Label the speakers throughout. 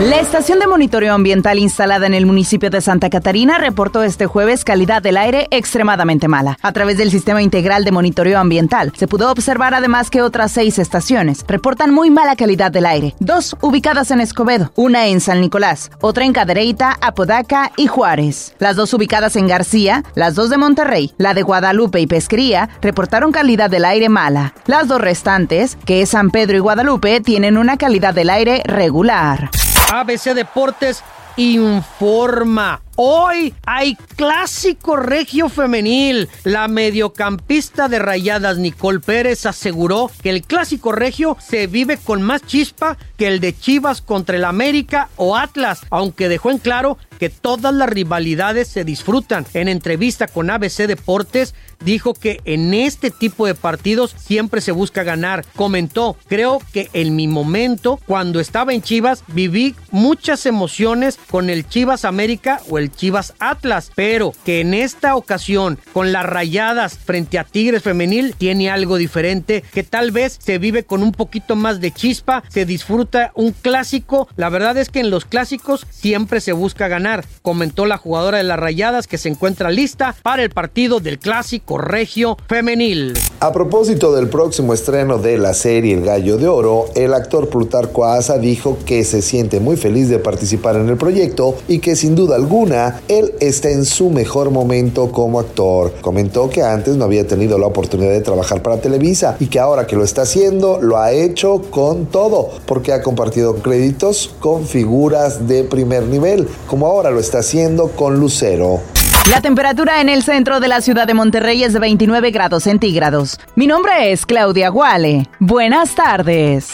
Speaker 1: La estación de monitoreo ambiental instalada en el municipio de Santa Catarina reportó este jueves calidad del aire extremadamente mala. A través del sistema integral de monitoreo ambiental se pudo observar además que otras seis estaciones reportan muy mala calidad del aire. Dos ubicadas en Escobedo, una en San Nicolás, otra en Cadereyta, Apodaca y Juárez. Las dos ubicadas en García, las dos de Monterrey, la de Guadalupe y Pesquería, reportaron calidad del aire mala. Las dos restantes, que es San Pedro y Guadalupe, tienen una calidad del aire regular.
Speaker 2: ABC Deportes informa. Hoy hay clásico regio femenil. La mediocampista de Rayadas Nicole Pérez aseguró que el clásico regio se vive con más chispa que el de Chivas contra el América o Atlas, aunque dejó en claro que todas las rivalidades se disfrutan. En entrevista con ABC Deportes, dijo que en este tipo de partidos siempre se busca ganar. Comentó, creo que en mi momento, cuando estaba en Chivas, viví muchas emociones con el Chivas América o el Chivas Atlas, pero que en esta ocasión, con las rayadas frente a Tigres Femenil, tiene algo diferente, que tal vez se vive con un poquito más de chispa, se disfruta un clásico. La verdad es que en los clásicos siempre se busca ganar comentó la jugadora de las Rayadas que se encuentra lista para el partido del clásico regio femenil.
Speaker 3: A propósito del próximo estreno de la serie El Gallo de Oro, el actor Plutarco Asa dijo que se siente muy feliz de participar en el proyecto y que sin duda alguna él está en su mejor momento como actor. Comentó que antes no había tenido la oportunidad de trabajar para Televisa y que ahora que lo está haciendo lo ha hecho con todo porque ha compartido créditos con figuras de primer nivel, como ahora lo está haciendo con Lucero.
Speaker 1: La temperatura en el centro de la ciudad de Monterrey es de 29 grados centígrados. Mi nombre es Claudia Guale. Buenas tardes.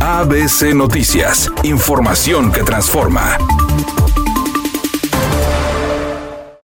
Speaker 4: ABC Noticias, información que transforma.